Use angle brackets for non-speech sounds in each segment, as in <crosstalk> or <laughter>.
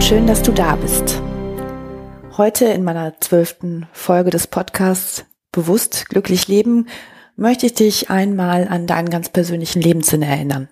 Schön, dass du da bist. Heute in meiner zwölften Folge des Podcasts Bewusst glücklich leben möchte ich dich einmal an deinen ganz persönlichen Lebenssinn erinnern.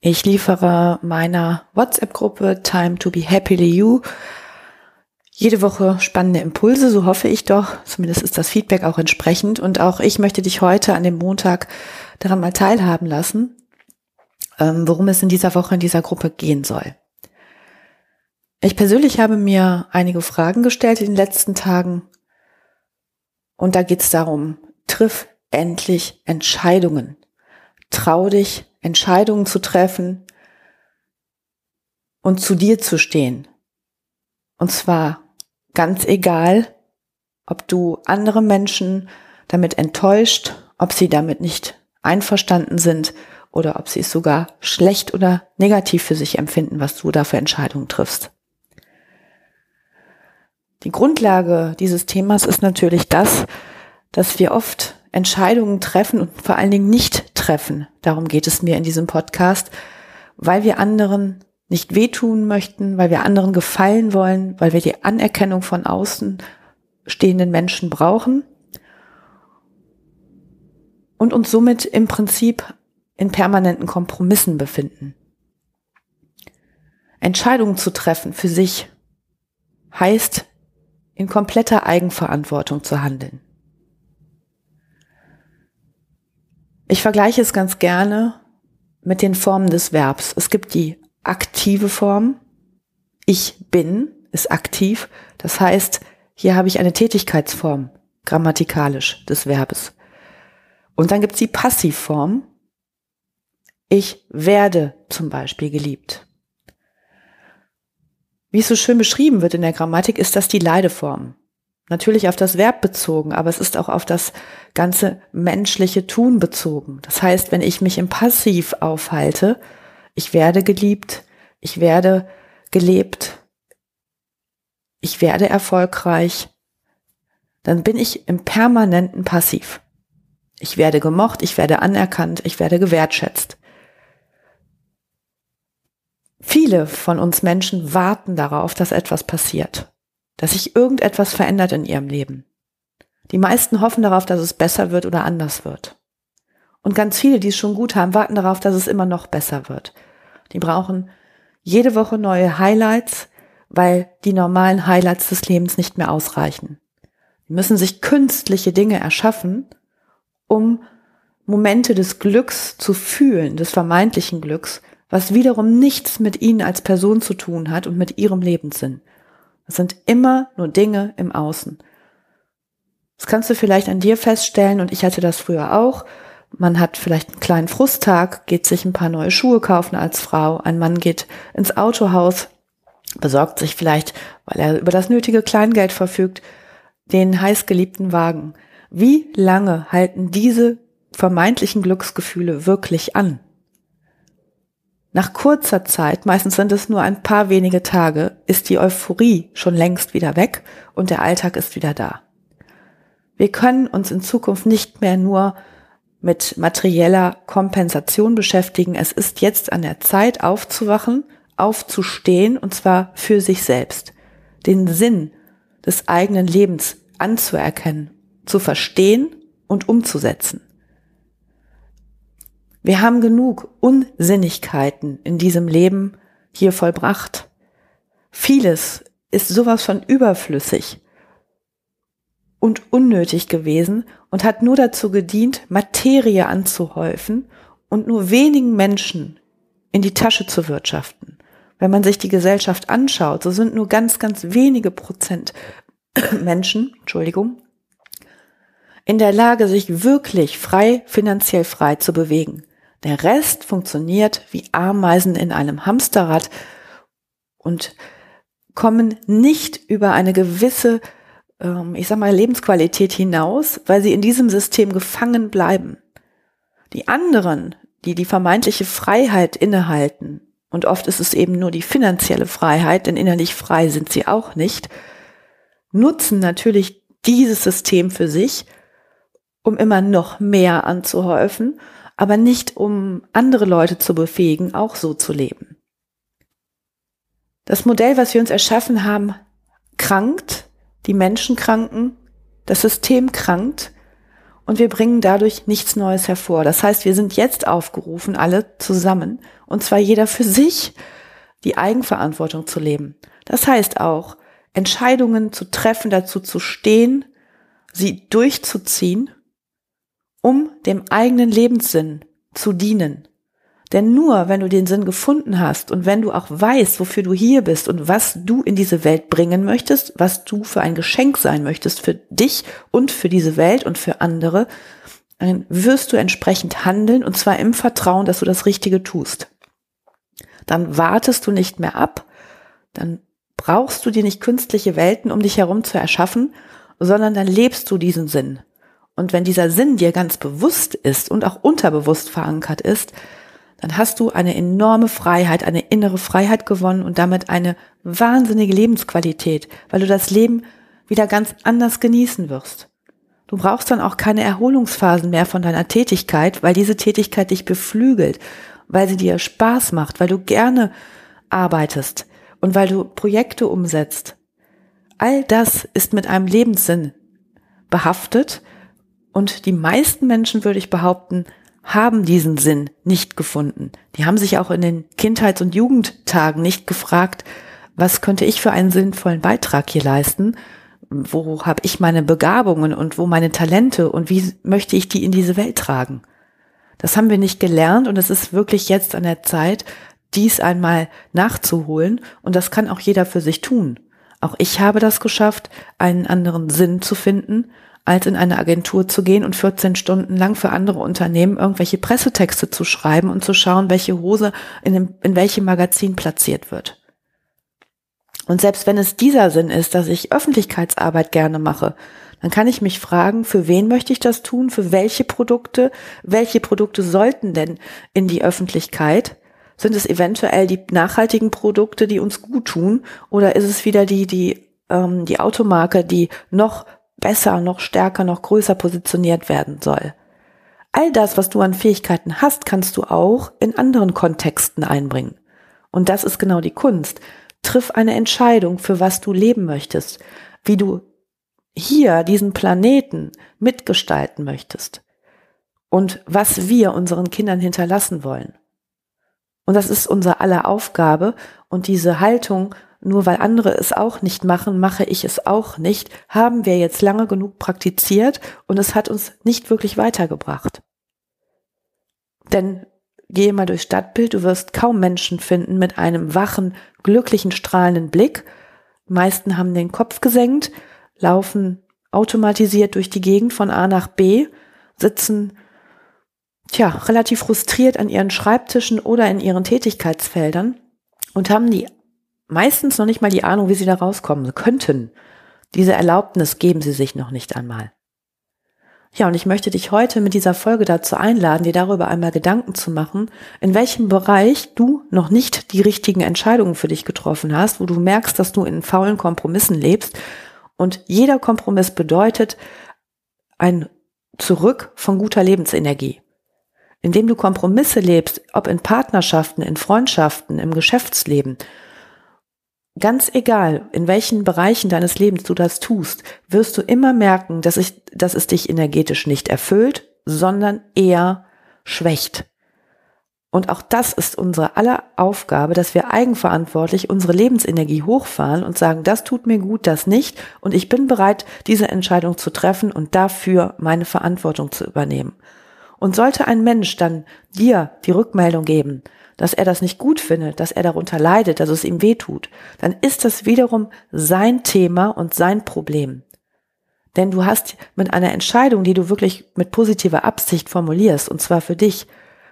Ich liefere meiner WhatsApp-Gruppe Time to be Happily You jede Woche spannende Impulse, so hoffe ich doch. Zumindest ist das Feedback auch entsprechend. Und auch ich möchte dich heute an dem Montag daran mal teilhaben lassen, ähm, worum es in dieser Woche in dieser Gruppe gehen soll. Ich persönlich habe mir einige Fragen gestellt in den letzten Tagen. Und da geht es darum, triff endlich Entscheidungen. Trau dich, Entscheidungen zu treffen und zu dir zu stehen. Und zwar Ganz egal, ob du andere Menschen damit enttäuscht, ob sie damit nicht einverstanden sind oder ob sie es sogar schlecht oder negativ für sich empfinden, was du da für Entscheidungen triffst. Die Grundlage dieses Themas ist natürlich das, dass wir oft Entscheidungen treffen und vor allen Dingen nicht treffen. Darum geht es mir in diesem Podcast, weil wir anderen nicht wehtun möchten, weil wir anderen gefallen wollen, weil wir die Anerkennung von außen stehenden Menschen brauchen und uns somit im Prinzip in permanenten Kompromissen befinden. Entscheidungen zu treffen für sich heißt, in kompletter Eigenverantwortung zu handeln. Ich vergleiche es ganz gerne mit den Formen des Verbs. Es gibt die aktive Form. Ich bin ist aktiv. Das heißt, hier habe ich eine Tätigkeitsform, grammatikalisch des Verbes. Und dann gibt es die Passivform. Ich werde zum Beispiel geliebt. Wie es so schön beschrieben wird in der Grammatik, ist das die Leideform. Natürlich auf das Verb bezogen, aber es ist auch auf das ganze menschliche Tun bezogen. Das heißt, wenn ich mich im Passiv aufhalte, ich werde geliebt, ich werde gelebt, ich werde erfolgreich, dann bin ich im permanenten Passiv. Ich werde gemocht, ich werde anerkannt, ich werde gewertschätzt. Viele von uns Menschen warten darauf, dass etwas passiert, dass sich irgendetwas verändert in ihrem Leben. Die meisten hoffen darauf, dass es besser wird oder anders wird. Und ganz viele, die es schon gut haben, warten darauf, dass es immer noch besser wird. Die brauchen jede Woche neue Highlights, weil die normalen Highlights des Lebens nicht mehr ausreichen. Die müssen sich künstliche Dinge erschaffen, um Momente des Glücks zu fühlen, des vermeintlichen Glücks, was wiederum nichts mit ihnen als Person zu tun hat und mit ihrem Lebenssinn. Das sind immer nur Dinge im Außen. Das kannst du vielleicht an dir feststellen und ich hatte das früher auch. Man hat vielleicht einen kleinen Frusttag, geht sich ein paar neue Schuhe kaufen als Frau. Ein Mann geht ins Autohaus, besorgt sich vielleicht, weil er über das nötige Kleingeld verfügt, den heißgeliebten Wagen. Wie lange halten diese vermeintlichen Glücksgefühle wirklich an? Nach kurzer Zeit, meistens sind es nur ein paar wenige Tage, ist die Euphorie schon längst wieder weg und der Alltag ist wieder da. Wir können uns in Zukunft nicht mehr nur mit materieller Kompensation beschäftigen. Es ist jetzt an der Zeit aufzuwachen, aufzustehen und zwar für sich selbst. Den Sinn des eigenen Lebens anzuerkennen, zu verstehen und umzusetzen. Wir haben genug Unsinnigkeiten in diesem Leben hier vollbracht. Vieles ist sowas von überflüssig und unnötig gewesen und hat nur dazu gedient, Materie anzuhäufen und nur wenigen Menschen in die Tasche zu wirtschaften. Wenn man sich die Gesellschaft anschaut, so sind nur ganz, ganz wenige Prozent <clears throat> Menschen, Entschuldigung, in der Lage, sich wirklich frei, finanziell frei zu bewegen. Der Rest funktioniert wie Ameisen in einem Hamsterrad und kommen nicht über eine gewisse ähm, ich sag mal, Lebensqualität hinaus, weil sie in diesem System gefangen bleiben. Die anderen, die die vermeintliche Freiheit innehalten, und oft ist es eben nur die finanzielle Freiheit, denn innerlich frei sind sie auch nicht, nutzen natürlich dieses System für sich, um immer noch mehr anzuhäufen, aber nicht um andere Leute zu befähigen, auch so zu leben. Das Modell, was wir uns erschaffen haben, krankt, die Menschen kranken, das System krankt und wir bringen dadurch nichts Neues hervor. Das heißt, wir sind jetzt aufgerufen, alle zusammen, und zwar jeder für sich, die Eigenverantwortung zu leben. Das heißt auch, Entscheidungen zu treffen, dazu zu stehen, sie durchzuziehen, um dem eigenen Lebenssinn zu dienen. Denn nur wenn du den Sinn gefunden hast und wenn du auch weißt, wofür du hier bist und was du in diese Welt bringen möchtest, was du für ein Geschenk sein möchtest für dich und für diese Welt und für andere, dann wirst du entsprechend handeln und zwar im Vertrauen, dass du das Richtige tust. Dann wartest du nicht mehr ab, dann brauchst du dir nicht künstliche Welten um dich herum zu erschaffen, sondern dann lebst du diesen Sinn. Und wenn dieser Sinn dir ganz bewusst ist und auch unterbewusst verankert ist, dann hast du eine enorme Freiheit, eine innere Freiheit gewonnen und damit eine wahnsinnige Lebensqualität, weil du das Leben wieder ganz anders genießen wirst. Du brauchst dann auch keine Erholungsphasen mehr von deiner Tätigkeit, weil diese Tätigkeit dich beflügelt, weil sie dir Spaß macht, weil du gerne arbeitest und weil du Projekte umsetzt. All das ist mit einem Lebenssinn behaftet und die meisten Menschen, würde ich behaupten, haben diesen Sinn nicht gefunden. Die haben sich auch in den Kindheits- und Jugendtagen nicht gefragt, was könnte ich für einen sinnvollen Beitrag hier leisten? Wo habe ich meine Begabungen und wo meine Talente und wie möchte ich die in diese Welt tragen? Das haben wir nicht gelernt und es ist wirklich jetzt an der Zeit, dies einmal nachzuholen und das kann auch jeder für sich tun. Auch ich habe das geschafft, einen anderen Sinn zu finden als in eine Agentur zu gehen und 14 Stunden lang für andere Unternehmen irgendwelche Pressetexte zu schreiben und zu schauen, welche Hose in, dem, in welchem Magazin platziert wird. Und selbst wenn es dieser Sinn ist, dass ich Öffentlichkeitsarbeit gerne mache, dann kann ich mich fragen, für wen möchte ich das tun, für welche Produkte, welche Produkte sollten denn in die Öffentlichkeit? Sind es eventuell die nachhaltigen Produkte, die uns gut tun, oder ist es wieder die, die, ähm, die Automarke, die noch besser, noch stärker, noch größer positioniert werden soll. All das, was du an Fähigkeiten hast, kannst du auch in anderen Kontexten einbringen. Und das ist genau die Kunst. Triff eine Entscheidung, für was du leben möchtest, wie du hier diesen Planeten mitgestalten möchtest und was wir unseren Kindern hinterlassen wollen. Und das ist unsere aller Aufgabe und diese Haltung nur weil andere es auch nicht machen, mache ich es auch nicht, haben wir jetzt lange genug praktiziert und es hat uns nicht wirklich weitergebracht. Denn gehe mal durchs Stadtbild, du wirst kaum Menschen finden mit einem wachen, glücklichen, strahlenden Blick. Die meisten haben den Kopf gesenkt, laufen automatisiert durch die Gegend von A nach B, sitzen tja, relativ frustriert an ihren Schreibtischen oder in ihren Tätigkeitsfeldern und haben die meistens noch nicht mal die Ahnung, wie sie da rauskommen könnten. Diese Erlaubnis geben sie sich noch nicht einmal. Ja, und ich möchte dich heute mit dieser Folge dazu einladen, dir darüber einmal Gedanken zu machen, in welchem Bereich du noch nicht die richtigen Entscheidungen für dich getroffen hast, wo du merkst, dass du in faulen Kompromissen lebst. Und jeder Kompromiss bedeutet ein Zurück von guter Lebensenergie. Indem du Kompromisse lebst, ob in Partnerschaften, in Freundschaften, im Geschäftsleben, ganz egal, in welchen Bereichen deines Lebens du das tust, wirst du immer merken, dass, ich, dass es dich energetisch nicht erfüllt, sondern eher schwächt. Und auch das ist unsere aller Aufgabe, dass wir eigenverantwortlich unsere Lebensenergie hochfahren und sagen, das tut mir gut, das nicht. Und ich bin bereit, diese Entscheidung zu treffen und dafür meine Verantwortung zu übernehmen. Und sollte ein Mensch dann dir die Rückmeldung geben, dass er das nicht gut findet, dass er darunter leidet, dass es ihm weh tut, dann ist das wiederum sein Thema und sein Problem. Denn du hast mit einer Entscheidung, die du wirklich mit positiver Absicht formulierst, und zwar für dich,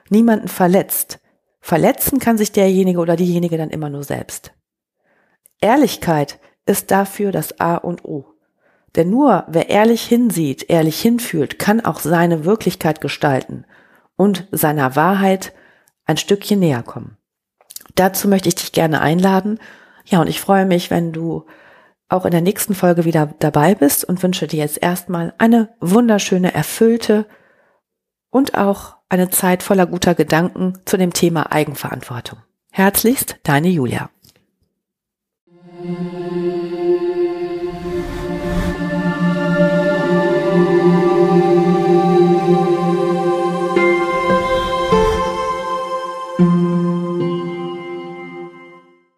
niemanden verletzt. Verletzen kann sich derjenige oder diejenige dann immer nur selbst. Ehrlichkeit ist dafür das A und O. Denn nur wer ehrlich hinsieht, ehrlich hinfühlt, kann auch seine Wirklichkeit gestalten und seiner Wahrheit ein Stückchen näher kommen. Dazu möchte ich dich gerne einladen. Ja, und ich freue mich, wenn du auch in der nächsten Folge wieder dabei bist und wünsche dir jetzt erstmal eine wunderschöne, erfüllte und auch eine Zeit voller guter Gedanken zu dem Thema Eigenverantwortung. Herzlichst, deine Julia.